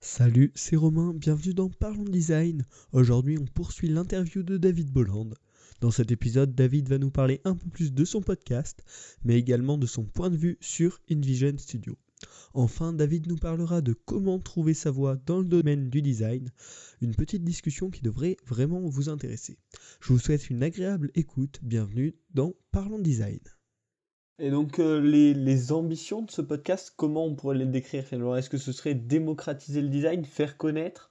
Salut, c'est Romain, bienvenue dans Parlons Design. Aujourd'hui, on poursuit l'interview de David Bolland. Dans cet épisode, David va nous parler un peu plus de son podcast, mais également de son point de vue sur InVision Studio. Enfin, David nous parlera de comment trouver sa voie dans le domaine du design, une petite discussion qui devrait vraiment vous intéresser. Je vous souhaite une agréable écoute, bienvenue dans Parlons Design. Et donc euh, les, ambitions de ce podcast, comment on pourrait les décrire finalement Est-ce que ce serait démocratiser le design, faire connaître,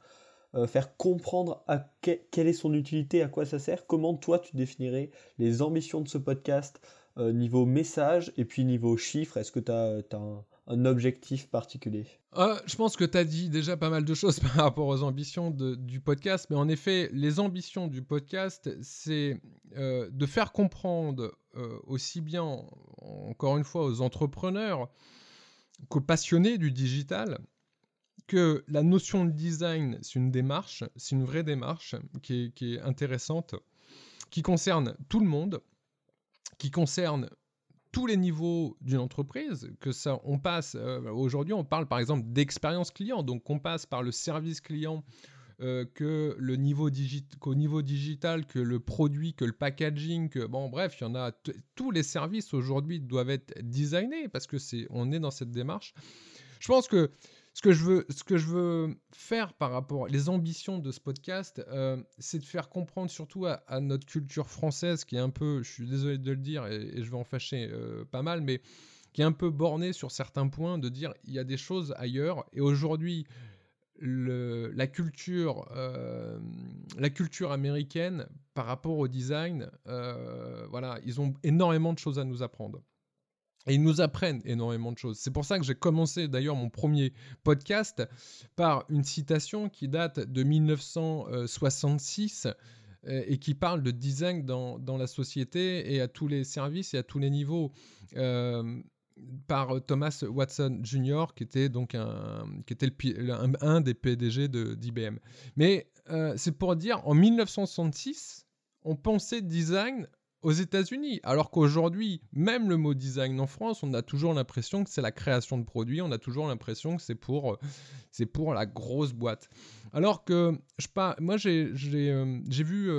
euh, faire comprendre à quelle est son utilité, à quoi ça sert? Comment toi tu définirais les ambitions de ce podcast euh, niveau message et puis niveau chiffres? Est-ce que tu as, un, un, objectif particulier? Je pense que tu as dit déjà pas mal de choses par rapport aux ambitions du podcast, mais en effet, les ambitions du podcast, c'est de faire comprendre aussi bien encore une fois, aux entrepreneurs qu'aux passionnés du digital, que la notion de design, c'est une démarche, c'est une vraie démarche qui est, intéressante, qui concerne tout le monde, qui concerne tous les niveaux d'une entreprise, que ça, on passe, euh, aujourd'hui on parle par exemple d'expérience client, donc on passe par le service client euh, que le niveau qu'au niveau digital, que le produit, que le packaging, que bon bref, il y en a tous les services aujourd'hui doivent être designés parce que c'est on est dans cette démarche. Je pense que ce que je veux, ce que je veux faire par rapport les ambitions de ce podcast, euh, c'est de faire comprendre surtout à, notre culture française qui est un peu, je suis désolé de le dire et, je vais en fâcher euh, pas mal, mais qui est un peu bornée sur certains points, de dire il y a des choses ailleurs et aujourd'hui la, culture, euh, la culture américaine par rapport au design, euh, voilà, ils ont énormément de choses à nous apprendre. Et ils nous apprennent énormément de choses. C'est pour ça que j'ai commencé d'ailleurs mon premier podcast par une citation qui date de 1966 euh, et qui parle de design dans, la société et à tous les services et à tous les niveaux par euh, Thomas Watson Jr., qui était donc un, qui était un, des PDG d'IBM. Mais euh, c'est pour dire, en 1966, on pensait design aux États-Unis, alors qu'aujourd'hui, même le mot design en France, on a toujours l'impression que c'est la création de produits, on a toujours l'impression que c'est pour, euh, pour la grosse boîte. Alors que, je pas, moi j'ai, j'ai, vu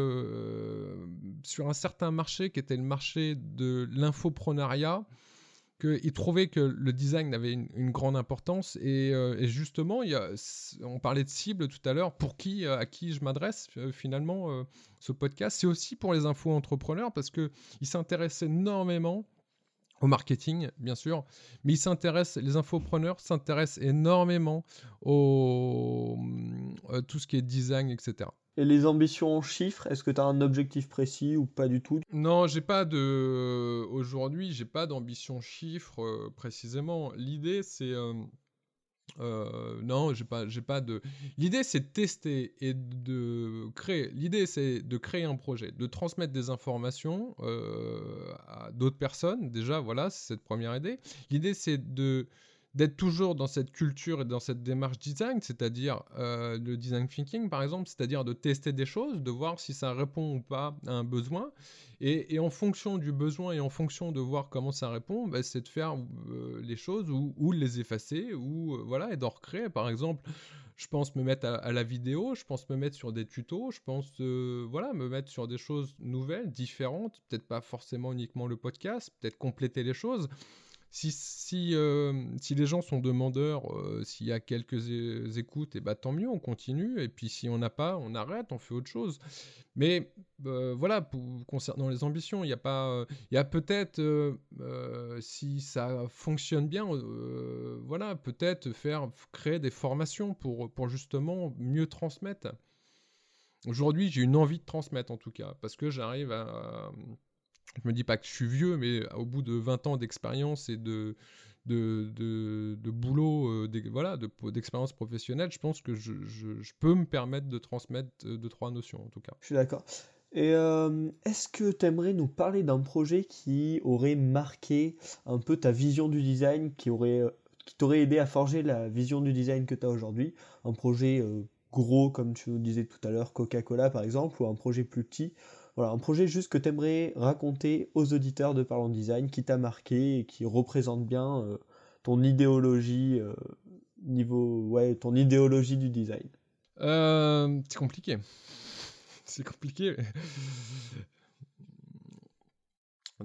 sur un certain marché qui était le marché de l'infoprenariat, qu'il trouvait que le design avait une, grande importance euh, et, justement, y a, on parlait de cible tout à l'heure, pour qui, euh, à qui je m'adresse euh, finalement ce podcast, c'est aussi pour les infos entrepreneurs parce qu'ils s'intéressent énormément au marketing, bien sûr, mais ils s'intéressent, les infopreneurs s'intéressent énormément au tout ce qui est design, etc. Et les ambitions en chiffres, est-ce que tu as un objectif précis ou pas du tout? Non, j'ai pas de. Aujourd'hui, j'ai pas d'ambition chiffre euh, précisément. L'idée, c'est. Euh, euh, non, j'ai pas, pas de. L'idée, c'est de tester et de créer. L'idée, c'est de créer un projet, de transmettre des informations à d'autres personnes. Déjà, voilà, c'est cette première idée. L'idée, c'est de d'être toujours dans cette culture et dans cette démarche design, c'est-à-dire euh, le design thinking par exemple, c'est-à-dire de tester des choses, de voir si ça répond ou pas à un besoin, et, en fonction du besoin et en fonction de voir comment ça répond, bah, c'est de faire euh, les choses ou, les effacer ou euh, voilà et d'en recréer. Par exemple, je pense me mettre à, la vidéo, je pense me mettre sur des tutos, je pense voilà me mettre sur des choses nouvelles, différentes, peut-être pas forcément uniquement le podcast, peut-être compléter les choses si, si, euh, si, les gens sont demandeurs, euh, s'il y a quelques écoutes, et eh bah, ben, tant mieux, on continue. Et puis si on n'a pas, on arrête, on fait autre chose. Mais euh, voilà, concernant les ambitions, il y a pas, il y peut-être, si ça fonctionne bien, voilà, peut-être faire créer des formations pour, pour justement mieux transmettre. Aujourd'hui, j'ai une envie de transmettre en tout cas, parce que j'arrive à je me dis pas que je suis vieux, mais au bout de 20 ans d'expérience et de, de, de, boulot, euh, voilà, d'expérience professionnelle, je pense que je, je, peux me permettre de transmettre euh, deux, trois notions en tout cas. Je suis d'accord. Et euh, est-ce que tu aimerais nous parler d'un projet qui aurait marqué un peu ta vision du design, qui aurait qui t'aurait aidé à forger la vision du design que tu as aujourd'hui? Un projet gros, comme tu nous disais tout à l'heure, Coca-Cola par exemple, ou un projet plus petit? Voilà, un projet juste que tu aimerais raconter aux auditeurs de Parlons Design, qui t'a marqué et qui représente bien euh, ton idéologie euh, niveau, ouais, ton idéologie du design C'est compliqué. C'est compliqué.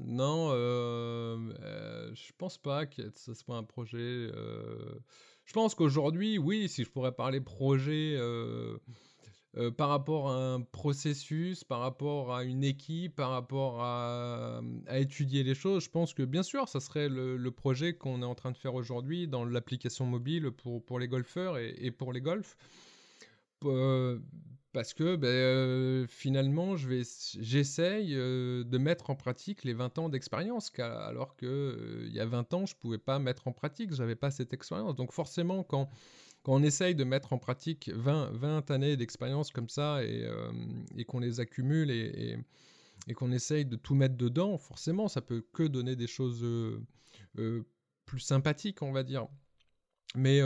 Non, euh, euh, je pense pas que ce soit un projet. Euh, je pense qu'aujourd'hui, oui, si je pourrais parler projet par rapport à un processus, par rapport à une équipe, par rapport à, étudier les choses, je pense que bien sûr, ça serait le, projet qu'on est en train de faire aujourd'hui dans l'application mobile pour, pour les golfeurs et, et pour les golfs parce que ben, finalement, j'essaye de mettre en pratique les 20 ans d'expérience, alors qu'il il y a 20 ans, je ne pouvais pas mettre en pratique, je n'avais pas cette expérience. Donc forcément, quand, quand on essaye de mettre en pratique 20, 20 années d'expérience comme ça et, et qu'on les accumule et, et, qu'on essaye de tout mettre dedans, forcément, ça peut que donner des choses plus sympathiques, on va dire. Mais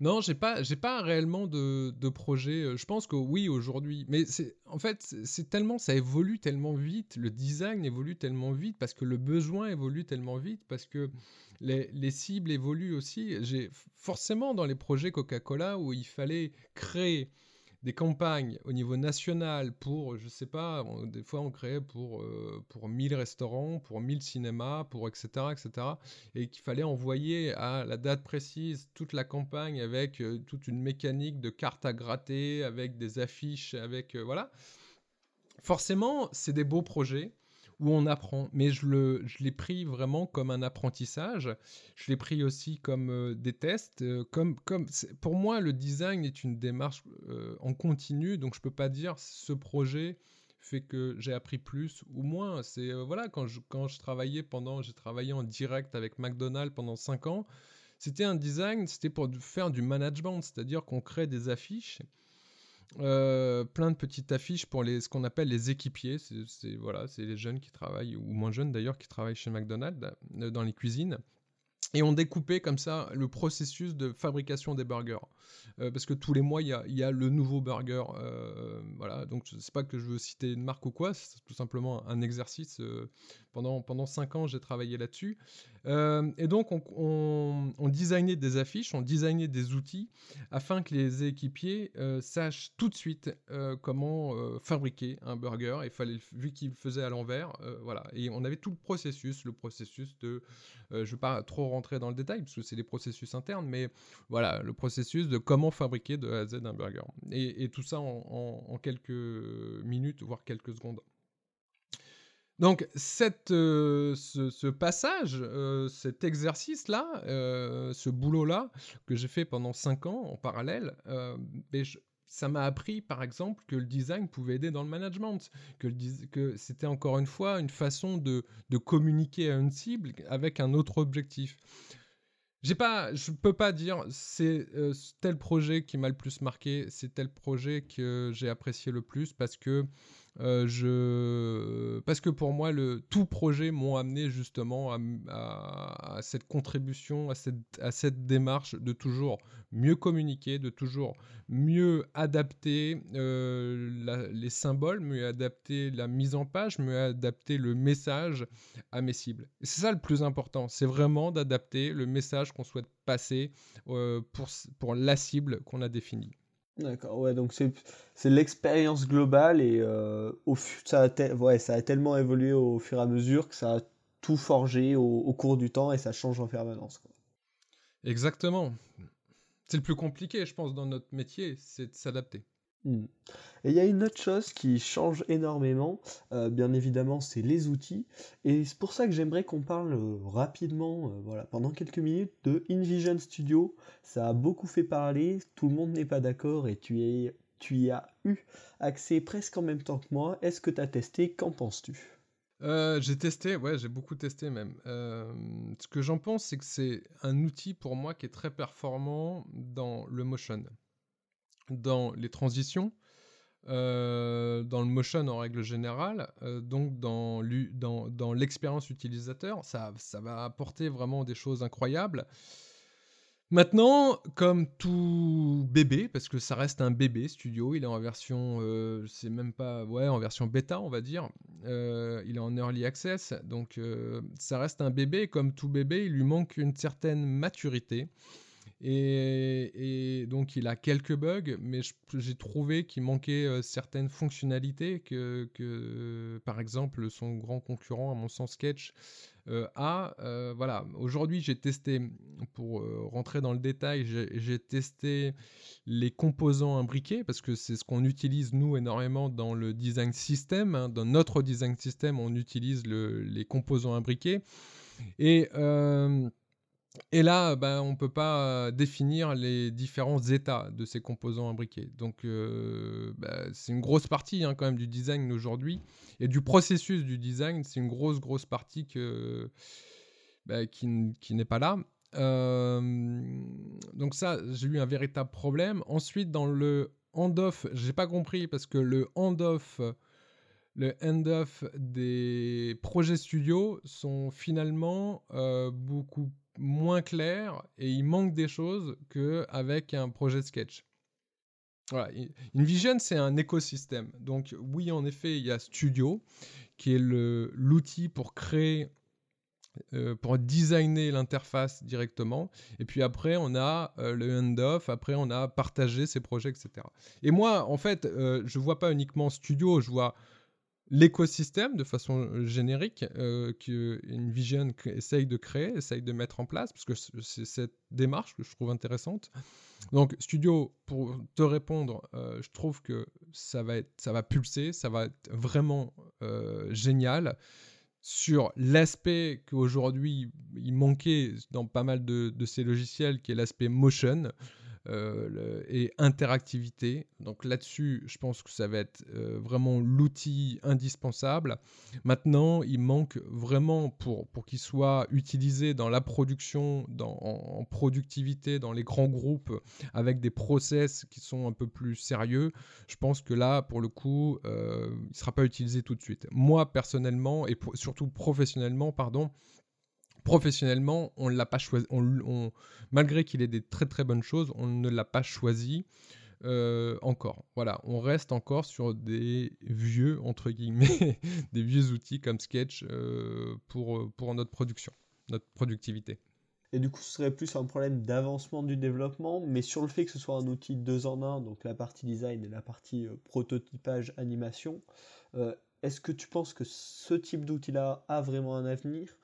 non, j'ai pas, j'ai pas réellement de, de projet. Euh, je pense que oui aujourd'hui, mais c'est, en fait, c'est tellement, ça évolue tellement vite, le design évolue tellement vite parce que le besoin évolue tellement vite parce que les, les cibles évoluent aussi. J'ai forcément dans les projets Coca-Cola où il fallait créer des campagnes au niveau national pour, je sais pas, des fois on créait pour, euh, pour 1000 restaurants, pour 1000 cinémas, pour etc. etc. et qu'il fallait envoyer à la date précise toute la campagne avec euh, toute une mécanique de cartes à gratter, avec des affiches, avec. Euh, voilà. Forcément, c'est des beaux projets où on apprend. Mais je, le, je l'ai pris vraiment comme un apprentissage. Je l'ai pris aussi comme euh, des tests. Euh, comme, comme pour moi, le design est une démarche euh, en continu, donc je peux pas dire ce projet fait que j'ai appris plus ou moins. C'est voilà quand je, quand je travaillais pendant, j'ai travaillé en direct avec McDonald's pendant 5 ans. C'était un design, c'était pour faire du management, c'est-à-dire qu'on crée des affiches euh, plein de petites affiches pour les, ce qu'on appelle les équipiers. C'est voilà, c'est les jeunes qui travaillent, ou moins jeunes d'ailleurs, qui travaillent chez McDonald's euh, dans les cuisines. Et on découpait comme ça le processus de fabrication des burgers. Euh, parce que tous les mois, il y a, le nouveau burger. voilà, donc sais pas que je veux citer une marque ou quoi, c'est tout simplement un exercice. Pendant, pendant 5 ans, j'ai travaillé là-dessus. Euh, et donc, on, on, designait des affiches, on designait des outils afin que les équipiers euh, sachent tout de suite euh, comment fabriquer un burger. Il fallait, vu qu'ils faisaient à l'envers, voilà. Et on avait tout le processus, le processus de, je ne vais pas trop rentrer dans le détail parce que c'est des processus internes, mais voilà, le processus de comment fabriquer de A à Z un burger. Et, tout ça en quelques minutes, voire quelques secondes. Donc euh, ce, passage, euh, cet exercice-là, euh, ce boulot-là, que j'ai fait pendant 5 ans en parallèle, ben, ça m'a appris par exemple que le design pouvait aider dans le management, que, c'était encore une fois une façon de, de, communiquer à une cible avec un autre objectif. J'ai pas, je peux pas dire c'est tel projet qui m'a le plus marqué, c'est tel projet que j'ai apprécié le plus parce que euh, je... Parce que pour moi, le... tout projet m'ont amené justement à, cette contribution, à cette, démarche de toujours mieux communiquer, de toujours mieux adapter euh, les symboles, mieux adapter la mise en page, mieux adapter le message à mes cibles. c'est ça le plus important, c'est vraiment d'adapter le message qu'on souhaite passer euh, pour la cible qu'on a définie. D'accord, ouais, donc c'est, l'expérience globale et euh, ça a tellement évolué au fur et à mesure que ça a tout forgé au, cours du temps et ça change en permanence. Exactement. C'est le plus compliqué, je pense, dans notre métier, c'est de s'adapter. Hmm. Et il y a une autre chose qui change énormément, euh, bien évidemment, c'est les outils. Et c'est pour ça que j'aimerais qu'on parle euh, rapidement, euh, voilà, pendant quelques minutes, de InVision Studio. Ça a beaucoup fait parler, tout le monde n'est pas d'accord et tu, y as eu accès presque en même temps que moi. Est-ce que tu as testé? Qu'en penses-tu? J'ai testé, ouais, j'ai beaucoup testé même. ce que j'en pense, c'est que c'est un outil pour moi qui est très performant dans le motion dans les transitions, euh, dans le motion en règle générale, euh, donc dans, l'expérience utilisateur, ça, ça va apporter vraiment des choses incroyables. Maintenant, comme tout bébé, parce que ça reste un bébé studio, il est en version, euh, c'est même pas, ouais, en version bêta, on va dire. il est en early access, donc ça reste un bébé. Comme tout bébé, il lui manque une certaine maturité. Et, donc il a quelques bugs, mais j'ai trouvé qu'il manquait certaines fonctionnalités que, par exemple, son grand concurrent, à mon sens, Sketch, a. Voilà, aujourd'hui j'ai testé, pour rentrer dans le détail, j'ai testé les composants imbriqués, parce que c'est ce qu'on utilise nous énormément dans le design system. Hein. Dans notre design system, on utilise les composants imbriqués. Et et là, ben, on ne peut pas définir les différents états de ces composants imbriqués. Donc, ben, c'est une grosse partie hein, quand même du design aujourd'hui. Et du processus du design, c'est une grosse, grosse partie que, ben, qui, qui n'est pas là. donc ça, j'ai eu un véritable problème. Ensuite, dans le handoff, j'ai pas compris parce que le handoff le end-off des projets studio sont finalement beaucoup moins clair et il manque des choses qu'avec un projet sketch. Voilà. InVision, c'est un écosystème. Donc oui, en effet, il y a Studio, qui est l'outil pour créer, euh, pour designer l'interface directement. Et puis après, on a euh, le end-off, après, on a partagé ses projets, etc. Et moi, en fait, euh, je vois pas uniquement Studio, je vois l'écosystème de façon euh, générique euh, qu'une vision essaye de créer, essaye de mettre en place, parce que c'est cette démarche que je trouve intéressante. Donc, Studio, pour te répondre, euh, je trouve que ça va, être, ça va pulser, ça va être vraiment génial sur l'aspect qu'aujourd'hui il manquait dans pas mal de, de ces logiciels, qui est l'aspect motion. Euh, et interactivité. Donc là-dessus, je pense que ça va être euh, vraiment l'outil indispensable. Maintenant, il manque vraiment pour, pour qu'il soit utilisé dans la production, dans, en, productivité, dans les grands groupes, avec des process qui sont un peu plus sérieux. Je pense que là, pour le coup, euh, il ne sera pas utilisé tout de suite. Moi, personnellement, et surtout professionnellement, pardon, professionnellement, on l'a pas choisi. On, malgré qu'il ait des très très bonnes choses, on ne l'a pas choisi euh, encore. Voilà, on reste encore sur des vieux entre guillemets, des vieux outils comme Sketch euh, pour pour notre production, notre productivité. Et du coup, ce serait plus un problème d'avancement du développement, mais sur le fait que ce soit un outil deux en un, donc la partie design et la partie euh, prototypage, animation, est-ce que tu penses que ce type d'outil-là a vraiment un avenir?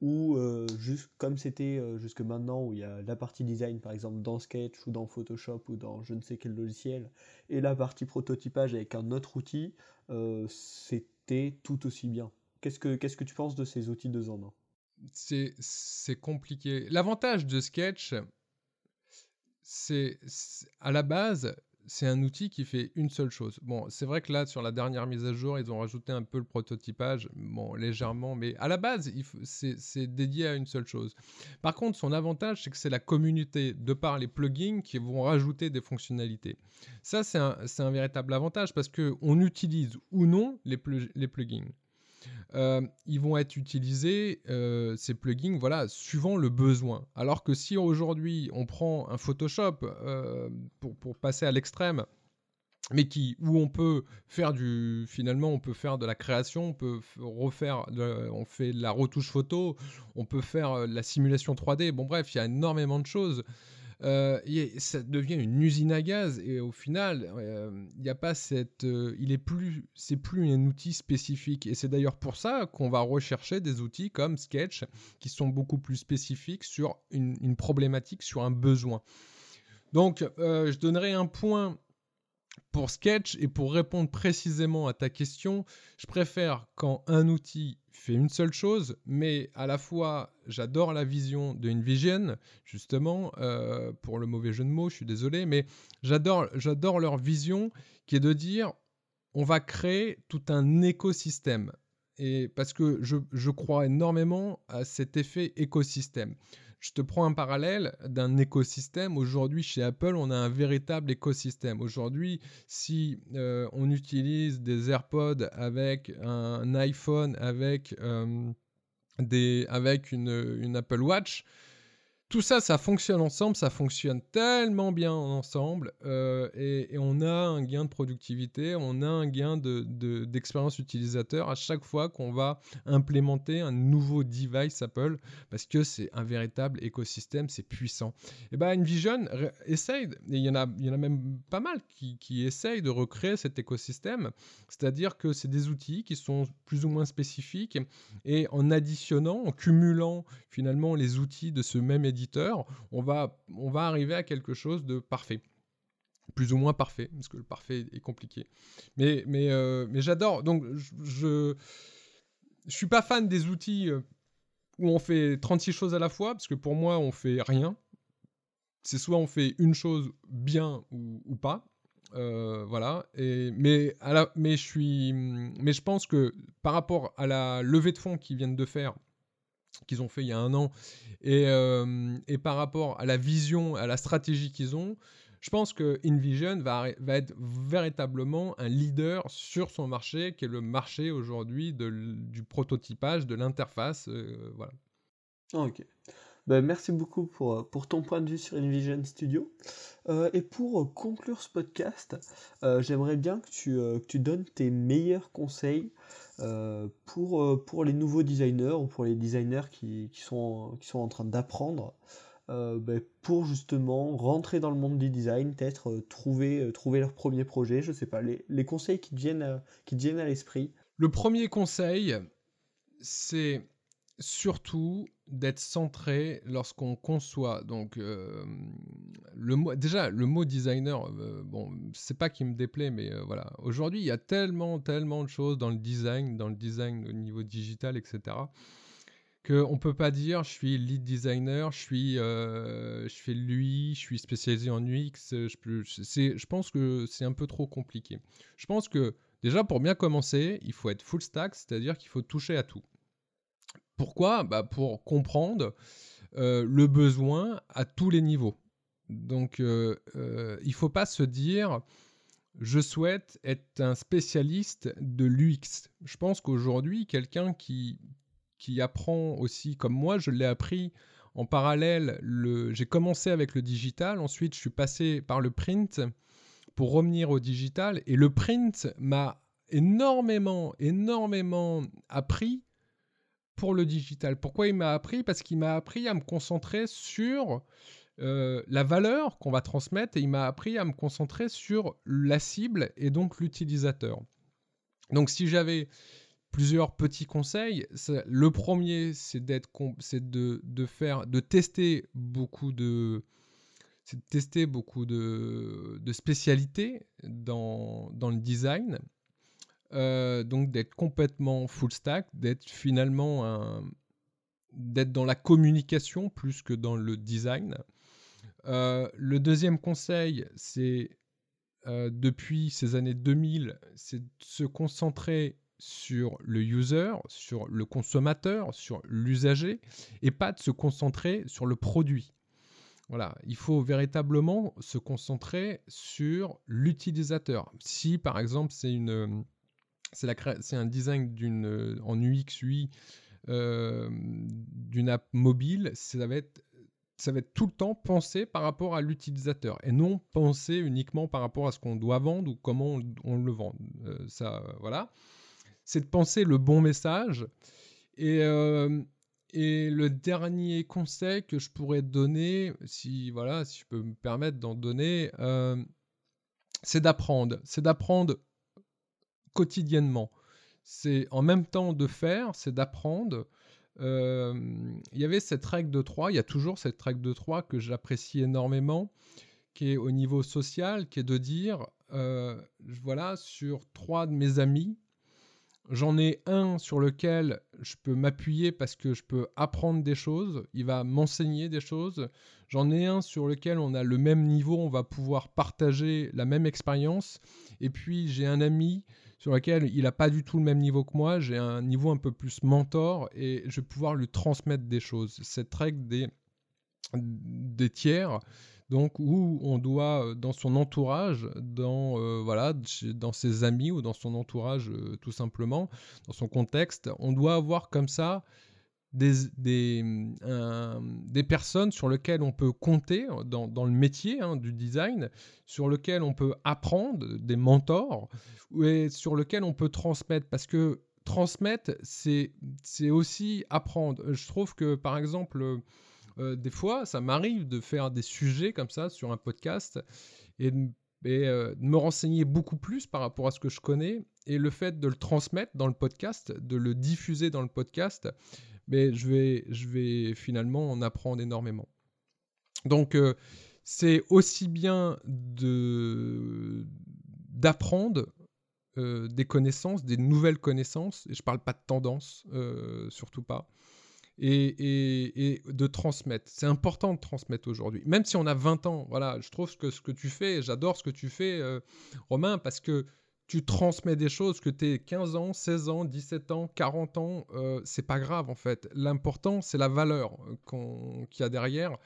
Ou euh, juste comme c'était euh, jusque maintenant où il y a la partie design par exemple dans Sketch ou dans Photoshop ou dans je ne sais quel logiciel et la partie prototypage avec un autre outil euh, c'était tout aussi bien. Qu'est-ce que que tu penses de ces outils deux en un c'est compliqué. L'avantage de Sketch c'est à la base c'est un outil qui fait une seule chose. Bon, c'est vrai que là, sur la dernière mise à jour, ils ont rajouté un peu le prototypage, bon, légèrement, mais à la base, c'est dédié à une seule chose. Par contre, son avantage, c'est que c'est la communauté, de par les plugins, qui vont rajouter des fonctionnalités. Ça, c'est un, véritable avantage parce qu'on utilise ou non les plugins. Ils vont être utilisés, ces plugins, voilà, suivant le besoin. Alors que si aujourd'hui on prend un Photoshop pour, pour, passer à l'extrême, mais qui, où on peut faire du, finalement, on peut faire de la création, on peut refaire, on fait de la retouche photo, on peut faire de la simulation 3D. Bon, bref, il y a énormément de choses. Euh, ça devient une usine à gaz. Et au final, euh, il n'y a pas cette, euh, il est plus, c'est plus un outil spécifique. Et c'est d'ailleurs pour ça qu'on va rechercher des outils comme Sketch qui sont beaucoup plus spécifiques sur une, une problématique, sur un besoin. Donc, je donnerai un point pour Sketch. Et pour répondre précisément à ta question, je préfère quand un outil fait une seule chose, mais à la fois j'adore la vision de InVision, justement, euh, pour le mauvais jeu de mots, je suis désolé, mais j'adore, j'adore leur vision qui est de dire on va créer tout un écosystème. Et parce que je, je crois énormément à cet effet écosystème. Je te prends un parallèle d'un écosystème. Aujourd'hui, chez Apple, on a un véritable écosystème. Aujourd'hui, si euh, on utilise des AirPods avec un iPhone, avec, euh, des, avec une, Apple Watch, tout ça, ça fonctionne ensemble, ça fonctionne tellement bien ensemble, euh, et, on a un gain de productivité, on a un gain d'expérience de, utilisateur à chaque fois qu'on va implémenter un nouveau device Apple, parce que c'est un véritable écosystème, c'est puissant. Et bien, InVision essaye, et il y, en a, il y en a même pas mal qui, qui essayent de recréer cet écosystème, c'est-à-dire que c'est des outils qui sont plus ou moins spécifiques, et en additionnant, en cumulant finalement les outils de ce même éditeur, on va, on va arriver à quelque chose de parfait. Plus ou moins parfait, parce que le parfait est compliqué. Mais, mais, euh, mais j'adore. Donc, je, je suis pas fan des outils euh, où on fait 36 choses à la fois, parce que pour moi, on fait rien. C'est soit on fait une chose bien ou, pas. Euh, voilà. Et, mais, à la, mais, je suis, mais je pense que par rapport à la levée de fonds qu'ils viennent de faire, qu'ils ont fait il y a un an, et, euh, et, par rapport à la vision, à la stratégie qu'ils ont, je pense que InVision va, va, être véritablement un leader sur son marché, qui est le marché aujourd'hui du prototypage, de l'interface. Euh, voilà. Ok. Ben, merci beaucoup pour, pour, ton point de vue sur InVision Studio. Euh, et pour conclure ce podcast, j'aimerais bien que tu, que tu, donnes tes meilleurs conseils euh, pour, euh, pour les nouveaux designers ou pour les designers qui, qui sont, qui sont en train d'apprendre euh, ben, pour justement rentrer dans le monde du design, peut-être trouver, trouver leur premier projet, je sais pas, les, les conseils qui te viennent à l'esprit. Le premier conseil, c'est surtout d'être centré lorsqu'on conçoit. Donc, euh, le mot, déjà, le mot designer, euh, bon, c'est pas qui me déplaît, mais euh, voilà. Aujourd'hui, il y a tellement, tellement de choses dans le design, dans le design au niveau digital, etc., qu'on peut pas dire je suis lead designer, je suis, je fais lui, je suis spécialisé en UX. Je, je pense que c'est un peu trop compliqué. Je pense que déjà, pour bien commencer, il faut être full stack, c'est-à-dire qu'il faut toucher à tout. Pourquoi? Bah Pour comprendre euh, le besoin à tous les niveaux. Donc, euh, euh, il ne faut pas se dire, je souhaite être un spécialiste de l'UX. Je pense qu'aujourd'hui, quelqu'un qui, qui apprend aussi, comme moi, je l'ai appris en parallèle, j'ai commencé avec le digital, ensuite je suis passé par le print pour revenir au digital, et le print m'a énormément, énormément appris pour le digital. Pourquoi il m'a appris? Parce qu'il m'a appris à me concentrer sur euh, la valeur qu'on va transmettre et il m'a appris à me concentrer sur la cible et donc l'utilisateur. Donc si j'avais plusieurs petits conseils, le premier c'est d'être c'est de, faire de tester beaucoup de de tester beaucoup de, de spécialités dans le design euh, donc d'être complètement full stack, d'être finalement d'être dans la communication plus que dans le design. Euh, le deuxième conseil, c'est euh, depuis ces années 2000, c'est de se concentrer sur le user, sur le consommateur, sur l'usager, et pas de se concentrer sur le produit. Voilà, il faut véritablement se concentrer sur l'utilisateur. Si par exemple c'est une c'est un design euh, en UX, UI euh, d'une app mobile. Ça va, être, tout le temps pensé par rapport à l'utilisateur et non pensé uniquement par rapport à ce qu'on doit vendre ou comment on, le vend. Euh, ça, voilà. C'est de penser le bon message. Et, et le dernier conseil que je pourrais donner, si, voilà, si je peux me permettre d'en donner, c'est d'apprendre. C'est d'apprendre quotidiennement. C'est en même temps de faire, c'est d'apprendre. Euh, il y avait cette règle de 3, il y a toujours cette règle de 3 que j'apprécie énormément, qui est au niveau social, qui est de dire, euh, voilà, sur trois de mes amis, J'en ai un sur lequel je peux m'appuyer parce que je peux apprendre des choses, il va m'enseigner des choses. J'en ai un sur lequel on a le même niveau, on va pouvoir partager la même expérience. Et puis j'ai un ami sur lequel il n'a pas du tout le même niveau que moi, j'ai un niveau un peu plus mentor et je vais pouvoir lui transmettre des choses. Cette règle des, des tiers, donc où on doit euh, dans son entourage, dans euh, voilà, dans ses amis ou dans son entourage euh, tout simplement, dans son contexte, on doit avoir comme ça des, des, personnes sur lesquelles on peut compter dans, le métier hein, du design, sur lesquelles on peut apprendre, des mentors, et sur lesquels on peut transmettre. Parce que transmettre, c'est aussi apprendre. Je trouve que, par exemple, euh, des fois, ça m'arrive de faire des sujets comme ça sur un podcast et de, euh, me renseigner beaucoup plus par rapport à ce que je connais. Et le fait de le transmettre dans le podcast, de le diffuser dans le podcast, mais je vais, je vais finalement en apprendre énormément. Donc, euh, c'est aussi bien de d'apprendre des connaissances, des nouvelles connaissances, et je ne parle pas de tendance, surtout pas, et, de transmettre. C'est important de transmettre aujourd'hui. Même si on a 20 ans, voilà, je trouve que ce que tu fais, j'adore ce que tu fais, euh, Romain, parce que tu transmets des choses que tu es 15 ans, 16 ans, 17 ans, 40 ans, euh, c'est pas grave en fait. L'important, c'est la valeur euh, qu'il y a derrière,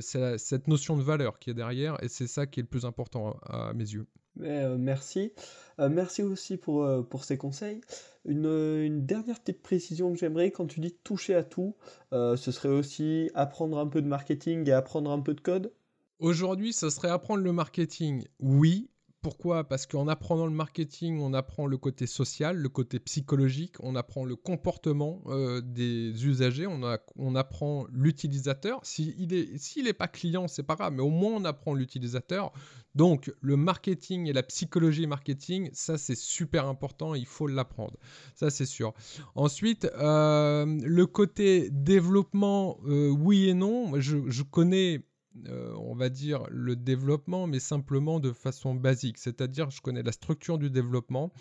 c'est cette notion de valeur qui est derrière, et c'est ça qui est le plus important à mes yeux. Euh, merci. Euh, merci aussi pour, euh, pour ces conseils. Une, dernière petite précision que j'aimerais, quand tu dis toucher à tout, ce serait aussi apprendre un peu de marketing et apprendre un peu de code? Aujourd'hui, ce serait apprendre le marketing, oui, pourquoi? Parce qu'en apprenant le marketing, on apprend le côté social, le côté psychologique, on apprend le comportement euh, des usagers, on, apprend l'utilisateur. S'il n'est pas client, c'est pas grave, mais au moins on apprend l'utilisateur. Donc le marketing et la psychologie marketing, ça c'est super important, il faut l'apprendre. Ça c'est sûr. Ensuite, euh, le côté développement, euh, oui et non. Je connais euh, on va dire, le développement, mais simplement de façon basique. C'est-à-dire, je connais la structure du développement,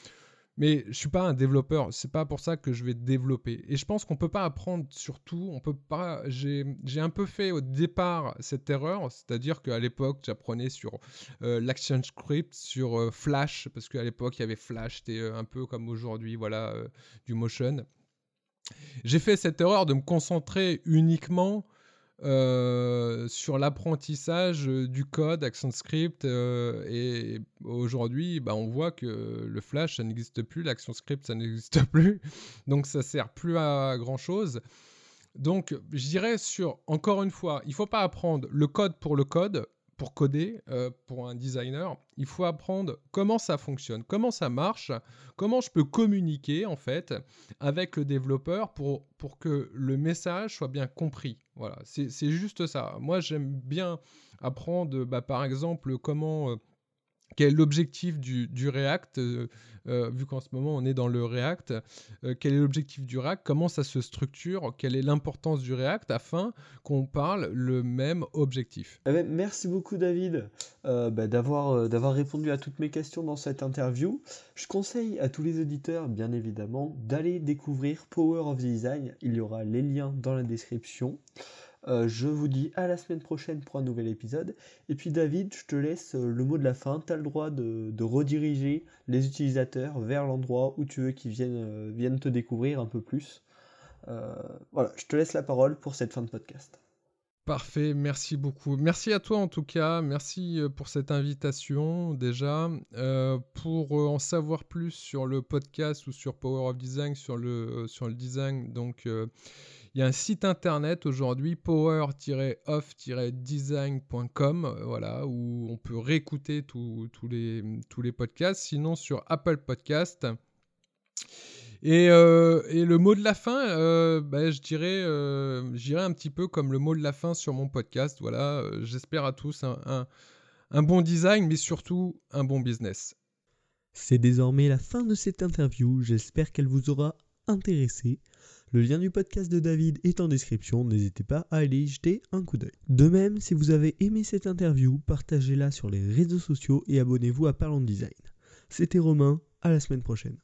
mais je suis pas un développeur. C'est pas pour ça que je vais développer. Et je pense qu'on peut pas apprendre sur tout. On peut pas. J'ai un peu fait au départ cette erreur, c'est-à-dire qu'à l'époque, j'apprenais sur euh, l'Action Script, sur euh, Flash, parce qu'à l'époque, il y avait Flash, c'était un peu comme aujourd'hui, voilà, du motion. J'ai fait cette erreur de me concentrer uniquement euh, sur l'apprentissage euh, du code ActionScript. Euh, et aujourd'hui, bah, on voit que le Flash, ça n'existe plus, l'ActionScript, ça n'existe plus. Donc ça sert plus à grand chose. Donc je dirais sur, encore une fois, il ne faut pas apprendre le code pour le code, pour coder, euh, pour un designer, il faut apprendre comment ça fonctionne, comment ça marche, comment je peux communiquer en fait avec le développeur pour, que le message soit bien compris. Voilà, c'est juste ça. Moi, j'aime bien apprendre, bah, par exemple, comment... Quel est l'objectif du, React, euh, euh, vu qu'en ce moment on est dans le React, euh, quel est l'objectif du React, comment ça se structure, quelle est l'importance du React afin qu'on parle le même objectif. Eh ben, merci beaucoup David bah, d'avoir répondu à toutes mes questions dans cette interview. Je conseille à tous les auditeurs, bien évidemment, d'aller découvrir Power of Design. Il y aura les liens dans la description. Euh, je vous dis à la semaine prochaine pour un nouvel épisode. Et puis David, je te laisse euh, le mot de la fin. Tu as le droit de, rediriger les utilisateurs vers l'endroit où tu veux qu'ils viennent, euh, te découvrir un peu plus. voilà, je te laisse la parole pour cette fin de podcast. Parfait, merci beaucoup. Merci à toi en tout cas, merci pour cette invitation déjà. pour en savoir plus sur le podcast ou sur Power of Design, sur le, sur le design, donc il y a un site internet aujourd'hui, power-off-design.com, euh, voilà, où on peut réécouter tous les, podcasts. Sinon, sur Apple Podcast. Et, euh, et, le mot de la fin, euh, bah, je, dirais, un petit peu comme le mot de la fin sur mon podcast. Voilà, j'espère à tous un, un bon design, mais surtout un bon business. C'est désormais la fin de cette interview. J'espère qu'elle vous aura intéressé. Le lien du podcast de David est en description, n'hésitez pas à aller y jeter un coup d'œil. De même, si vous avez aimé cette interview, partagez-la sur les réseaux sociaux et abonnez-vous à Parlons Design. C'était Romain, à la semaine prochaine.